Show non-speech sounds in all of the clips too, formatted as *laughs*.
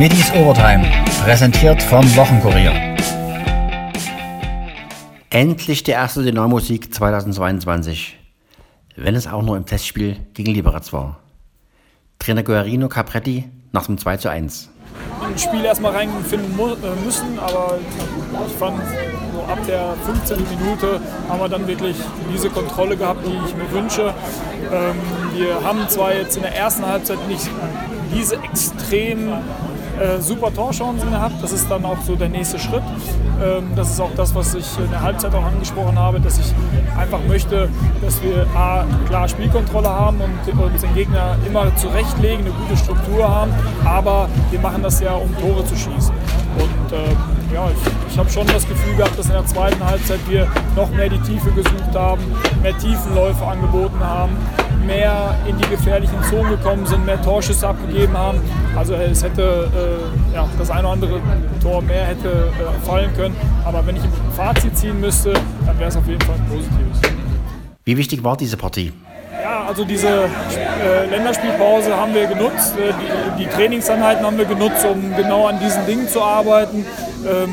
Middies Overtime, präsentiert vom Wochenkurier. Endlich der erste Dynamo-Sieg 2022, wenn es auch nur im Testspiel gegen Liberec war. Trainer Guarino Capretti nach dem 2 zu 1. Ins Spiel erstmal reinfinden äh, müssen, aber ich fand, so ab der 15. Minute haben wir dann wirklich diese Kontrolle gehabt, die ich mir wünsche. Ähm, wir haben zwar jetzt in der ersten Halbzeit nicht diese extrem äh, super Torchancen gehabt. Das ist dann auch so der nächste Schritt. Ähm, das ist auch das, was ich in der Halbzeit auch angesprochen habe, dass ich einfach möchte, dass wir A, klar Spielkontrolle haben und uns den Gegner immer zurechtlegen, eine gute Struktur haben, aber wir machen das ja, um Tore zu schießen. Und äh, ja, ich, ich habe schon das Gefühl gehabt, dass in der zweiten Halbzeit wir noch mehr die Tiefe gesucht haben, mehr Tiefenläufe angeboten haben, mehr in die gefährlichen Zonen gekommen sind, mehr Torschüsse abgegeben haben. Also es hätte äh, ja, das eine oder andere Tor mehr hätte äh, fallen können. Aber wenn ich ein Fazit ziehen müsste, dann wäre es auf jeden Fall ein positives. Wie wichtig war diese Partie? Ja, also diese äh, Länderspielpause haben wir genutzt, äh, die, die, Trainingseinheiten haben wir genutzt, um genau an diesen Dingen zu arbeiten. Ähm,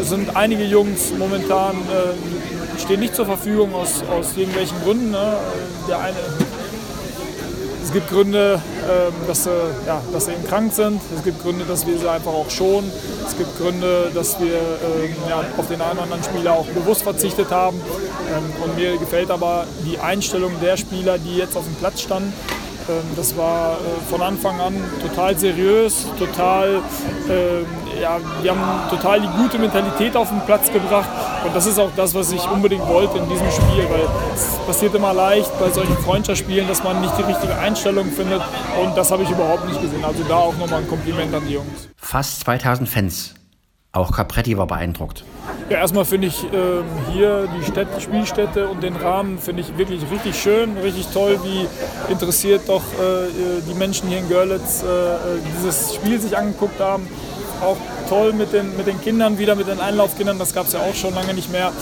es sind einige Jungs momentan äh, stehen nicht zur Verfügung aus, aus irgendwelchen Gründen. Ne? Der eine es gibt Gründe, ähm, dass, sie, ja, dass sie eben krank sind. Es gibt Gründe, dass wir sie einfach auch schonen. Es gibt Gründe, dass wir ähm, ja, auf den einen oder anderen Spieler auch bewusst verzichtet haben. Ähm, und mir gefällt aber die Einstellung der Spieler, die jetzt auf dem Platz standen. Das war äh, von Anfang an total seriös, total ja, wir haben total die gute Mentalität auf den Platz gebracht. Und das ist auch das, was ich unbedingt wollte in diesem Spiel, weil es passiert immer leicht bei solchen Freundschaftsspielen, dass man nicht die richtige Einstellung findet. Und das habe ich überhaupt nicht gesehen. Also da auch nochmal ein Kompliment an die Jungs. Fast 2000 Fans. Auch Capretti war beeindruckt. Ja, erstmal finde ich ähm, hier die Städte, Spielstätte und den Rahmen finde ich wirklich richtig schön, richtig toll, wie interessiert doch äh, die Menschen hier in Görlitz äh, dieses Spiel sich angeguckt haben auch toll mit den, mit den Kindern wieder, mit den Einlaufkindern. Das gab es ja auch schon lange nicht mehr.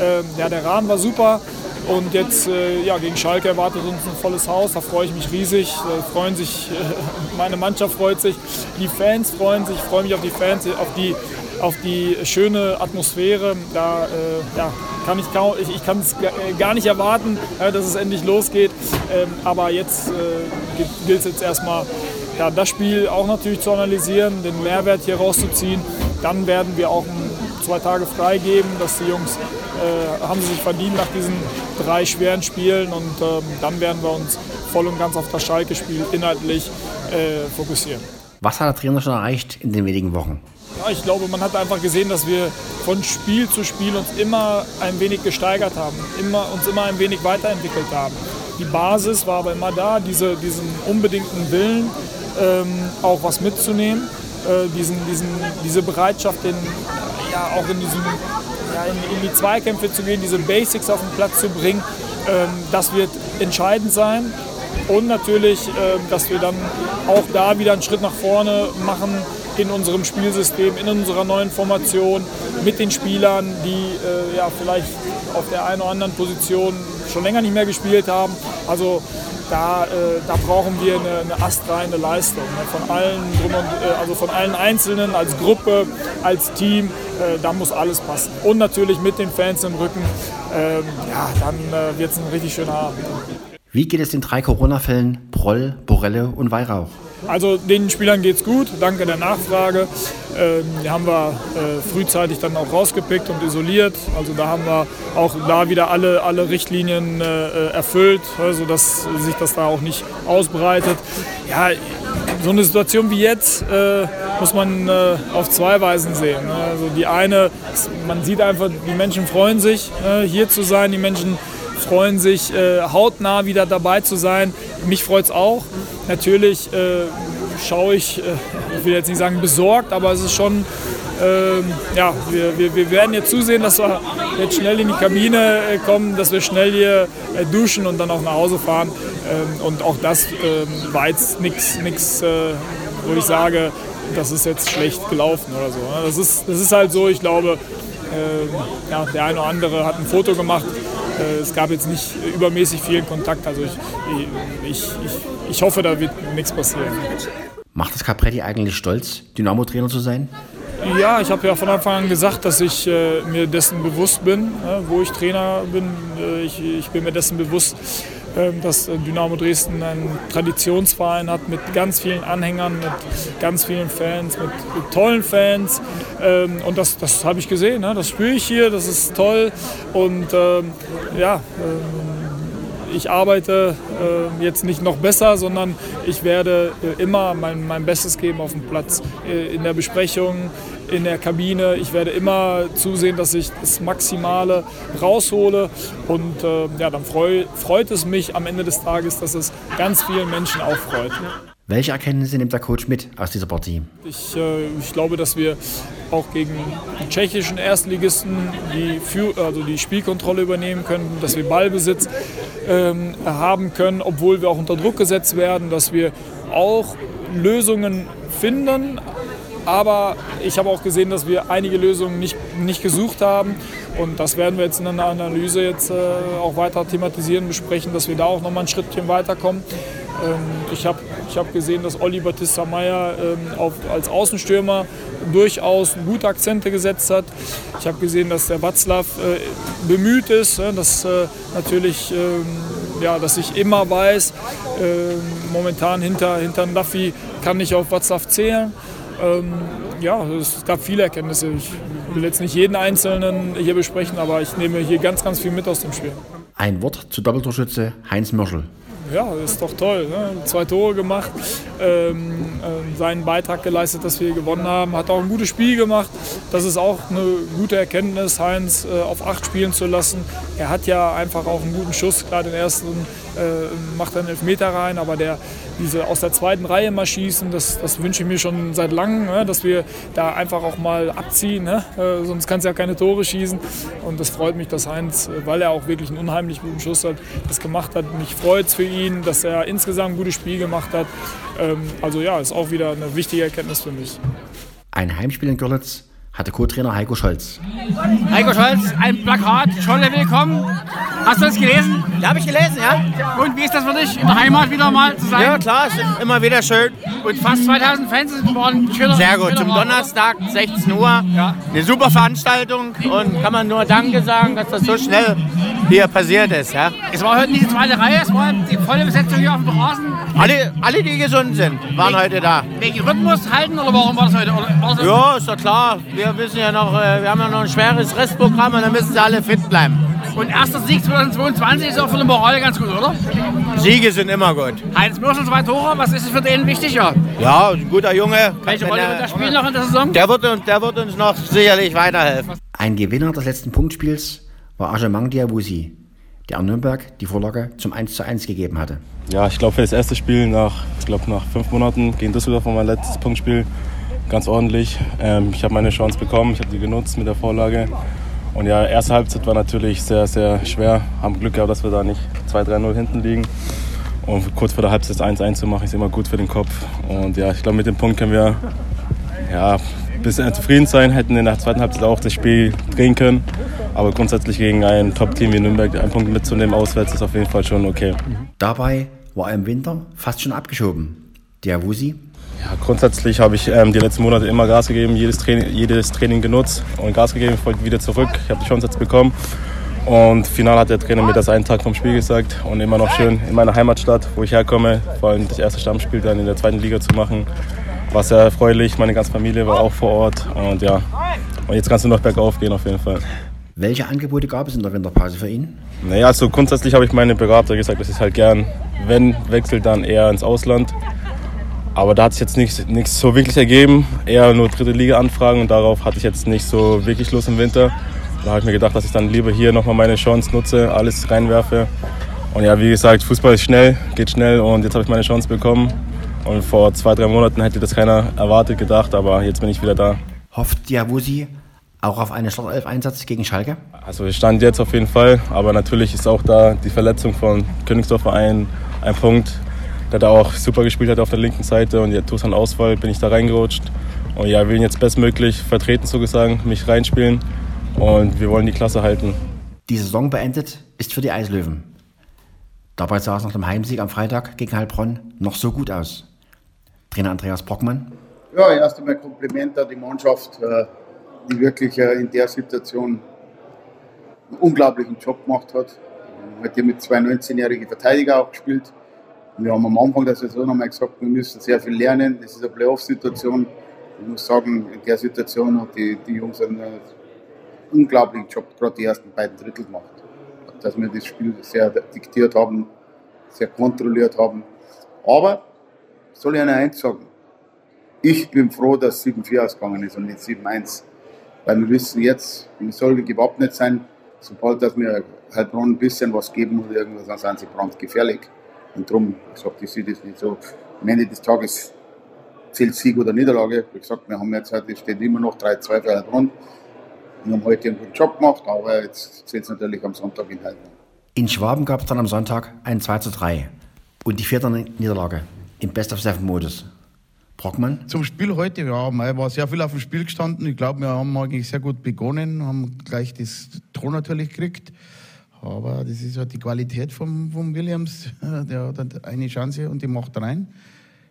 Ähm, ja, der Rahmen war super. Und jetzt äh, ja, gegen Schalke erwartet uns ein volles Haus. Da freue ich mich riesig. Da freuen sich, äh, *laughs* meine Mannschaft freut sich, die Fans freuen sich. Ich freue mich auf die Fans, auf die, auf die schöne Atmosphäre. Da äh, ja, kann ich kaum, ich, ich kann es äh, gar nicht erwarten, äh, dass es endlich losgeht. Ähm, aber jetzt äh, gilt es jetzt erstmal ja, das Spiel auch natürlich zu analysieren, den Mehrwert hier rauszuziehen. Dann werden wir auch zwei Tage freigeben, dass die Jungs äh, haben sich verdient nach diesen drei schweren Spielen und ähm, dann werden wir uns voll und ganz auf das Schalke-Spiel inhaltlich äh, fokussieren. Was hat der Trainer schon erreicht in den wenigen Wochen? Ja, ich glaube, man hat einfach gesehen, dass wir von Spiel zu Spiel uns immer ein wenig gesteigert haben, immer, uns immer ein wenig weiterentwickelt haben. Die Basis war aber immer da, diese, diesen unbedingten Willen, ähm, auch was mitzunehmen. Äh, diesen, diesen, diese Bereitschaft, den, ja, auch in, diesen, ja, in, in, die Zweikämpfe zu gehen, diese Basics auf den Platz zu bringen, ähm, das wird entscheidend sein. Und natürlich, äh, dass wir dann auch da wieder einen Schritt nach vorne machen in unserem Spielsystem, in unserer neuen Formation, mit den Spielern, die äh, ja, vielleicht auf der einen oder anderen Position schon länger nicht mehr gespielt haben. Also da, äh, da brauchen wir eine, eine astreine Leistung ne? von allen, und, äh, also von allen Einzelnen, als Gruppe, als Team. Äh, da muss alles passen. Und natürlich mit den Fans im Rücken. Ähm, ja, dann äh, wird es ein richtig schöner Abend. Wie geht es den drei Corona-Fällen Proll, Borelle und Weihrauch? Also den Spielern geht es gut, danke der Nachfrage. Ähm, die haben wir äh, frühzeitig dann auch rausgepickt und isoliert. Also da haben wir auch da wieder alle, alle Richtlinien äh, erfüllt, sodass sich das da auch nicht ausbreitet. Ja, so eine Situation wie jetzt äh, muss man äh, auf zwei Weisen sehen. Also die eine, man sieht einfach, die Menschen freuen sich, äh, hier zu sein, die Menschen freuen sich, äh, hautnah wieder dabei zu sein. Mich freut es auch. Natürlich äh, schaue ich, äh, ich will jetzt nicht sagen besorgt, aber es ist schon, ähm, ja, wir, wir, wir werden jetzt zusehen, dass wir jetzt schnell in die Kabine äh, kommen, dass wir schnell hier äh, duschen und dann auch nach Hause fahren. Ähm, und auch das ähm, war jetzt nichts, äh, wo ich sage, das ist jetzt schlecht gelaufen oder so. Ne? Das ist, das ist halt so, ich glaube, äh, ja, der eine oder andere hat ein Foto gemacht. Äh, es gab jetzt nicht übermäßig viel Kontakt. Also ich, ich, ich, ich hoffe, da wird nichts passieren. Macht es Capretti eigentlich stolz, Dynamo-Trainer zu sein? Ja, ich habe ja von Anfang an gesagt, dass ich äh, mir dessen bewusst bin, äh, wo ich Trainer bin. Äh, ich, ich, bin mir dessen bewusst, dass äh, Dynamo Dresden einen Traditionsverein hat mit ganz vielen Anhängern, mit ganz vielen Fans, mit, tollen Fans. Ähm, und das, das habe ich gesehen, ne? das spüre ich hier, das ist toll. Und ähm, ja, ich arbeite jetzt nicht noch besser, sondern ich werde äh, immer mein, mein Bestes geben auf dem Platz. Äh, in der Besprechung, in der Kabine. Ich werde immer zusehen, dass ich das Maximale raushole. Und äh, ja, dann freu, freut es mich am Ende des Tages, dass es ganz vielen Menschen auch freut. Welche Erkenntnisse nimmt der Coach mit aus dieser Partie? Ich, äh, ich glaube, dass wir auch gegen die tschechischen Erstligisten die, Für also die Spielkontrolle übernehmen können, dass wir Ballbesitz ähm, haben können, obwohl wir auch unter Druck gesetzt werden, dass wir auch Lösungen finden. Aber ich habe auch gesehen, dass wir einige Lösungen nicht, nicht gesucht haben. Und das werden wir jetzt in einer Analyse jetzt äh, auch weiter thematisieren, besprechen, dass wir da auch nochmal ein Schrittchen weiterkommen. Ähm, ich habe ich hab gesehen, dass Olli Battista Meyer ähm, als Außenstürmer durchaus gute Akzente gesetzt hat. Ich habe gesehen, dass der Watzlaw äh, bemüht ist, äh, dass äh, natürlich, ähm, ja, dass ich immer weiß, momentan hinter, hinter Duffy kann ich auf Watzlaw zählen. Ähm, ja, es gab viele Erkenntnisse. Ich will jetzt nicht jeden Einzelnen hier besprechen, aber ich nehme hier ganz, ganz viel mit aus dem Spiel. Ein Wort zu Doppeltorschütze Heinz Mörschel ja, ist doch toll. Ne? Zwei Tore gemacht, ähm, äh, seinen Beitrag geleistet, dass wir gewonnen haben. Hat auch ein gutes Spiel gemacht. Das ist auch eine gute Erkenntnis, Heinz äh, auf acht spielen zu lassen. Er hat ja einfach auch einen guten Schuss, gerade den ersten äh, macht er einen Elfmeter rein, aber der, diese aus der zweiten Reihe mal schießen, das, das wünsche ich mir schon seit langem, ne? dass wir da einfach auch mal abziehen, ne? äh, sonst kannst du ja keine Tore schießen. Und das freut mich, dass Heinz, äh, weil er auch wirklich einen unheimlich guten Schuss hat, das gemacht hat. Mich freut es für ihn, dass er insgesamt ein gutes Spiel gemacht hat. Ähm, also ja, ist auch wieder eine wichtige Erkenntnis für mich. Ein Heimspiel in Görlitz hatte Co-Trainer Heiko Scholz. Heiko Scholz, ein Plakat, Scholle willkommen. Hast du das gelesen? Ja, habe ich gelesen, ja. Und wie ist das für dich, in der Heimat wieder mal zu sein? Ja, klar, ist immer wieder schön. Und fast 2000 Fans waren schöner. Sehr gut, zum Donnerstag, 16 Uhr. Ja. Eine super Veranstaltung und kann man nur Danke sagen, dass das so schnell hier passiert ist. Ja. Es war heute nicht die zweite Reihe, es war die volle Besetzung hier auf dem Rasen. Alle, alle die gesund sind, waren wegen, heute da. Wegen Rhythmus halten oder warum war das heute? Oder, ja, ist doch klar. Wir wissen ja noch, äh, wir haben ja noch ein schweres Restprogramm und dann müssen sie alle fit bleiben. Und erster Sieg 2022 ist auch für die Moral ganz gut, oder? Siege sind immer gut. Heinz Mürschel, zwei Tore, was ist es für den wichtiger? Ja, ein guter Junge. Welche Rolle wird er spielen noch in der Saison? Der wird, der wird uns noch sicherlich weiterhelfen. Ein Gewinner des letzten Punktspiels war Ajamang Diawusi, der an Nürnberg die Vorlage zum 1:1 gegeben hatte. Ja, ich glaube für das erste Spiel nach, ich glaube nach fünf Monaten gegen Düsseldorf war mein letztes Punktspiel ganz ordentlich. Ähm, ich habe meine Chance bekommen, ich habe die genutzt mit der Vorlage. Und ja, erste Halbzeit war natürlich sehr, sehr schwer. Haben Glück gehabt, dass wir da nicht 2-3-0 hinten liegen. Und kurz vor der Halbzeit 1-1 zu machen, ist immer gut für den Kopf. Und ja, ich glaube, mit dem Punkt können wir ja, ein bisschen zufrieden sein. Hätten in der zweiten Halbzeit auch das Spiel drehen können. Aber grundsätzlich gegen ein Top-Team wie Nürnberg einen Punkt mitzunehmen auswärts ist auf jeden Fall schon okay. Dabei war er im Winter fast schon abgeschoben. Der Wusi? Ja, grundsätzlich habe ich ähm, die letzten Monate immer Gas gegeben, jedes Training, jedes Training genutzt und Gas gegeben. Ich wollte wieder zurück. Ich habe die Chance jetzt bekommen. Und final hat der Trainer mir das einen Tag vom Spiel gesagt und immer noch schön in meiner Heimatstadt, wo ich herkomme, vor allem das erste Stammspiel dann in der zweiten Liga zu machen. War sehr erfreulich, meine ganze Familie war auch vor Ort und ja, und jetzt kannst du noch bergauf gehen auf jeden Fall. Welche Angebote gab es in der Winterpause für ihn? Naja, also grundsätzlich habe ich meine Berater gesagt, dass ich halt gern, wenn wechselt, dann eher ins Ausland. Aber da hat sich jetzt nichts, so wirklich ergeben. Eher nur dritte Liga anfragen und darauf hatte ich jetzt nicht so wirklich Lust im Winter. Da habe ich mir gedacht, dass ich dann lieber hier nochmal meine Chance nutze, alles reinwerfe. Und ja, wie gesagt, Fußball ist schnell, geht schnell und jetzt habe ich meine Chance bekommen. Und vor zwei, drei Monaten hätte das keiner erwartet, gedacht, aber jetzt bin ich wieder da. Hofft Diawusi auch auf einen Startelf-Einsatz gegen Schalke? Also ich stand jetzt auf jeden Fall, aber natürlich ist auch da die Verletzung von Königsdorfer ein, ein Punkt, der da auch super gespielt hat auf der linken Seite und jetzt Tosan Ausfall bin ich da reingerutscht. Und ja, wir will ihn jetzt bestmöglich vertreten, sozusagen, mich reinspielen und wir wollen die Klasse halten. Die Saison beendet ist für die Eislöwen. Dabei sah es nach dem Heimsieg am Freitag gegen Heilbronn noch so gut aus. Trainer Andreas Brockmann. Ja, erst einmal Kompliment an die Mannschaft, äh, die wirklich äh, in der Situation einen unglaublichen Job gemacht hat. Hat hier mit zwei 19-jährigen Verteidiger auch gespielt. Wir haben am Anfang der Saison nochmal gesagt, wir müssen sehr viel lernen. Das ist eine Playoff-Situation. Ich muss sagen, in der Situation hat die, die Jungs einen äh, unglaublichen Job, gerade die ersten beiden Drittel gemacht. Dass wir das Spiel sehr diktiert haben, sehr kontrolliert haben. Aber soll ich Ihnen eins sagen? Ich bin froh, dass 7-4 ausgegangen ist und nicht 7-1. Weil wir wissen jetzt, wir sollen gewappnet sein, sobald dass wir Heilbronn ein bisschen was geben oder irgendwas, dann sind sie brandgefährlich. Und darum, ich sage, ich sehe das nicht so. Am Ende des Tages zählt Sieg oder Niederlage. Wie gesagt, wir haben jetzt heute, es steht immer noch 3-2 für Heilbronn. Wir haben heute einen guten Job gemacht, aber jetzt zählt es natürlich am Sonntag in Heilbronn. In Schwaben gab es dann am Sonntag ein 2 3 und die vierte Niederlage im Best-of-Seven-Modus. Brockmann? Zum Spiel heute, ja, Mai war sehr viel auf dem Spiel gestanden. Ich glaube, wir haben eigentlich sehr gut begonnen, haben gleich das Tor natürlich gekriegt. Aber das ist halt die Qualität von vom Williams. *laughs* Der hat eine Chance und die macht rein.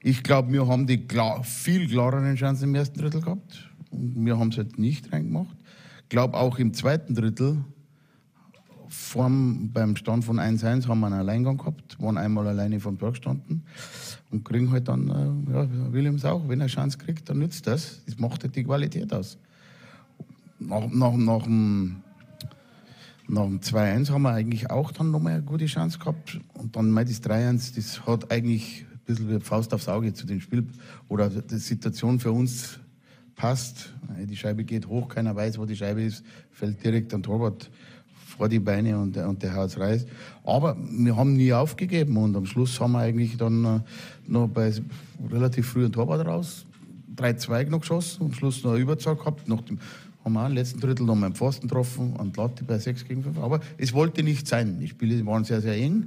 Ich glaube, wir haben die klar, viel klareren Chancen im ersten Drittel gehabt. Und wir haben es halt nicht reingemacht. Ich glaube, auch im zweiten Drittel, vorm, beim Stand von 1-1, haben wir einen Alleingang gehabt, waren einmal alleine vom Tor gestanden und kriegen halt dann, äh, ja, Williams auch, wenn er eine Chance kriegt, dann nützt das. Das macht halt die Qualität aus. Nach, nach, nach dem nach dem 2-1 haben wir eigentlich auch dann nochmal eine gute Chance gehabt. Und dann mal das 3-1, das hat eigentlich ein bisschen wie Faust aufs Auge zu dem Spiel. Oder die Situation für uns passt. Die Scheibe geht hoch, keiner weiß, wo die Scheibe ist, fällt direkt an Torwart vor die Beine und, und der Haus reißt. Aber wir haben nie aufgegeben und am Schluss haben wir eigentlich dann äh, noch bei relativ frühen Torwart raus 3-2 noch geschossen, am Schluss noch eine Überzahl gehabt, nach dem haben wir auch im letzten Drittel noch mal einen Pfosten getroffen und Latte bei 6 gegen 5. Aber es wollte nicht sein. Die Spiele waren sehr, sehr eng.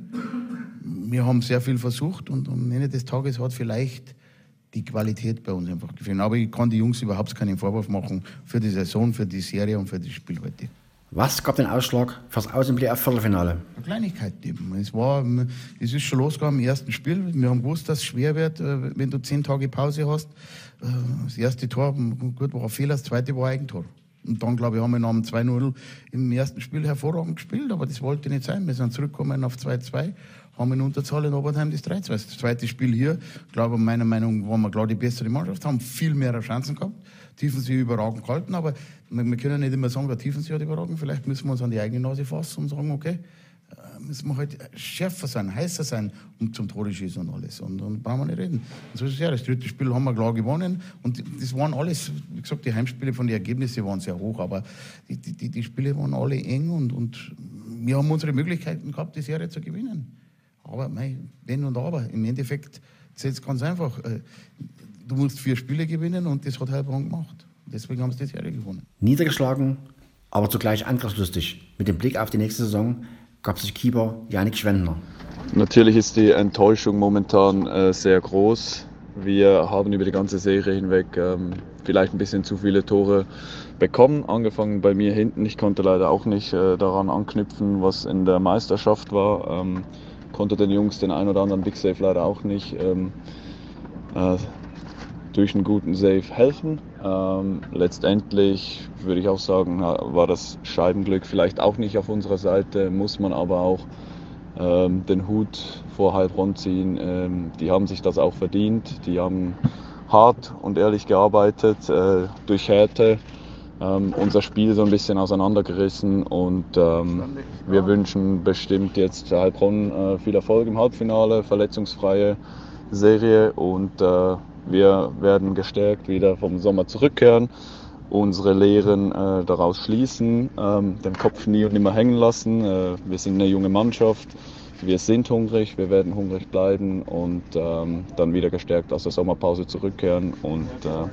Wir haben sehr viel versucht und am Ende des Tages hat vielleicht die Qualität bei uns einfach gefehlt. Aber ich kann die Jungs überhaupt keinen Vorwurf machen für die Saison, für die Serie und für das Spiel heute. Was gab den Ausschlag fürs Außenblick auf Viertelfinale? Eine Kleinigkeit eben. Es, war, es ist schon losgegangen im ersten Spiel. Wir haben gewusst, dass es schwer wird, äh, wenn du zehn Tage Pause hast. Äh, das erste Tor, gut, war ein Fehler, das zweite war Eigentor. Und dann, glaube ich, haben wir nach dem 2-0 im ersten Spiel hervorragend gespielt, aber das wollte nicht sein. Wir sind zurückgekommen auf 2-2, haben in Unterzahl in Obertheim das 3-2. Das zweite Spiel hier, glaube ich, meiner Meinung nach, waren wir klar die bessere Mannschaft, haben viel mehr Chancen gehabt, Tiefensee überragend gehalten, aber wir, können nicht immer sagen, der Tiefensee hat überragend. Vielleicht müssen wir uns an die eigene Nase fassen und sagen, okay, müssen wir halt schärfer sein, heißer sein, um zum Tore schießen und alles. Und dann brauchen wir nicht reden. Und so ist es ja. Das dritte Spiel haben wir klar gewonnen. Und das waren alles, wie gesagt, die Heimspiele von den Ergebnissen waren sehr hoch, aber die, die, die Spiele waren alle eng und, und wir haben unsere Möglichkeiten gehabt, die Serie zu gewinnen. Aber mei, wenn und aber. Im Endeffekt zählt es ganz einfach. Äh, du musst vier Spiele gewinnen und das hat Heilbronn gemacht. Deswegen haben sie die Serie gewonnen. Niedergeschlagen, aber zugleich angriffslustig. Mit dem Blick auf die nächste Saison gab sich Keeper Janik Schwendner. Natürlich ist die Enttäuschung momentan äh, sehr groß. Wir haben über die ganze Serie hinweg ähm, vielleicht ein bisschen zu viele Tore bekommen, angefangen bei mir hinten. Ich konnte leider auch nicht äh, daran anknüpfen, was in der Meisterschaft war. Ähm, konnte den Jungs den ein oder anderen Big Save leider auch nicht ähm, äh, durch einen guten Save helfen. Ähm, letztendlich würde ich auch sagen, war das Scheibenglück vielleicht auch nicht auf unserer Seite, muss man aber auch ähm, den Hut vor Heilbronn ziehen. Ähm, die haben sich das auch verdient, die haben hart und ehrlich gearbeitet, äh, durch Härte ähm, unser Spiel so ein bisschen auseinandergerissen und ähm, wir wünschen bestimmt jetzt Heilbronn äh, viel Erfolg im Halbfinale, verletzungsfreie Serie und äh, wir werden gestärkt wieder vom Sommer zurückkehren, unsere Lehren äh, daraus schließen, ähm, den Kopf nie und nimmer hängen lassen. Äh, wir sind eine junge Mannschaft, wir sind hungrig, wir werden hungrig bleiben und ähm, dann wieder gestärkt aus der Sommerpause zurückkehren und äh,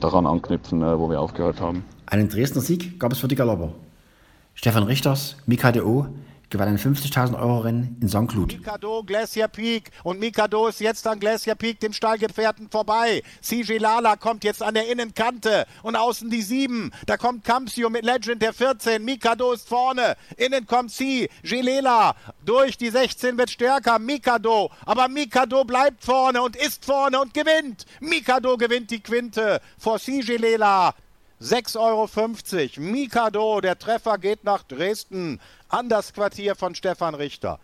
daran anknüpfen, äh, wo wir aufgehört haben. Einen Dresdner Sieg gab es für die Galoper. Stefan Richters, Mika de O, gewann ein 50.000 Euro Rennen in. Cloud. Mikado, Glacier Peak und Mikado ist jetzt an Glacier Peak dem Stallgefährten vorbei. CJ Lala kommt jetzt an der Innenkante und außen die 7. Da kommt Campsio mit Legend der 14. Mikado ist vorne. Innen kommt C. Gilela durch die 16 wird stärker. Mikado, aber Mikado bleibt vorne und ist vorne und gewinnt. Mikado gewinnt die Quinte vor C. Gilela. 6,50 Euro. Mikado, der Treffer geht nach Dresden an das Quartier von Stefan Richter.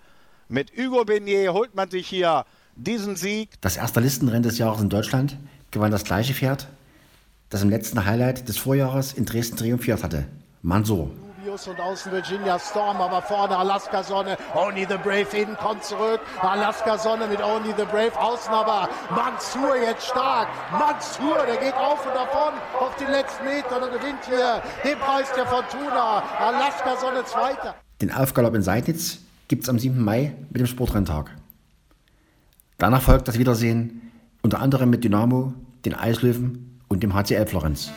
Mit Hugo Beignet holt man sich hier diesen Sieg. Das erste Listenrennen des Jahres in Deutschland gewann das gleiche Pferd, das im letzten Highlight des Vorjahres in Dresden triumphiert hatte, Mansour. und außen Virginia Storm, aber vorne Alaska Sonne. Only the Brave innen kommt zurück. Alaska Sonne mit Only the Brave außen, aber Mansur jetzt stark. Mansur, der geht auf und davon auf die letzten Meter und gewinnt hier den Preis der Fortuna. Alaska Sonne Zweiter. Den Aufgalopp in Seidnitz gibt es am 7. Mai mit dem Sportrenntag. Danach folgt das Wiedersehen unter anderem mit Dynamo, den Eislöwen und dem HCL Florenz.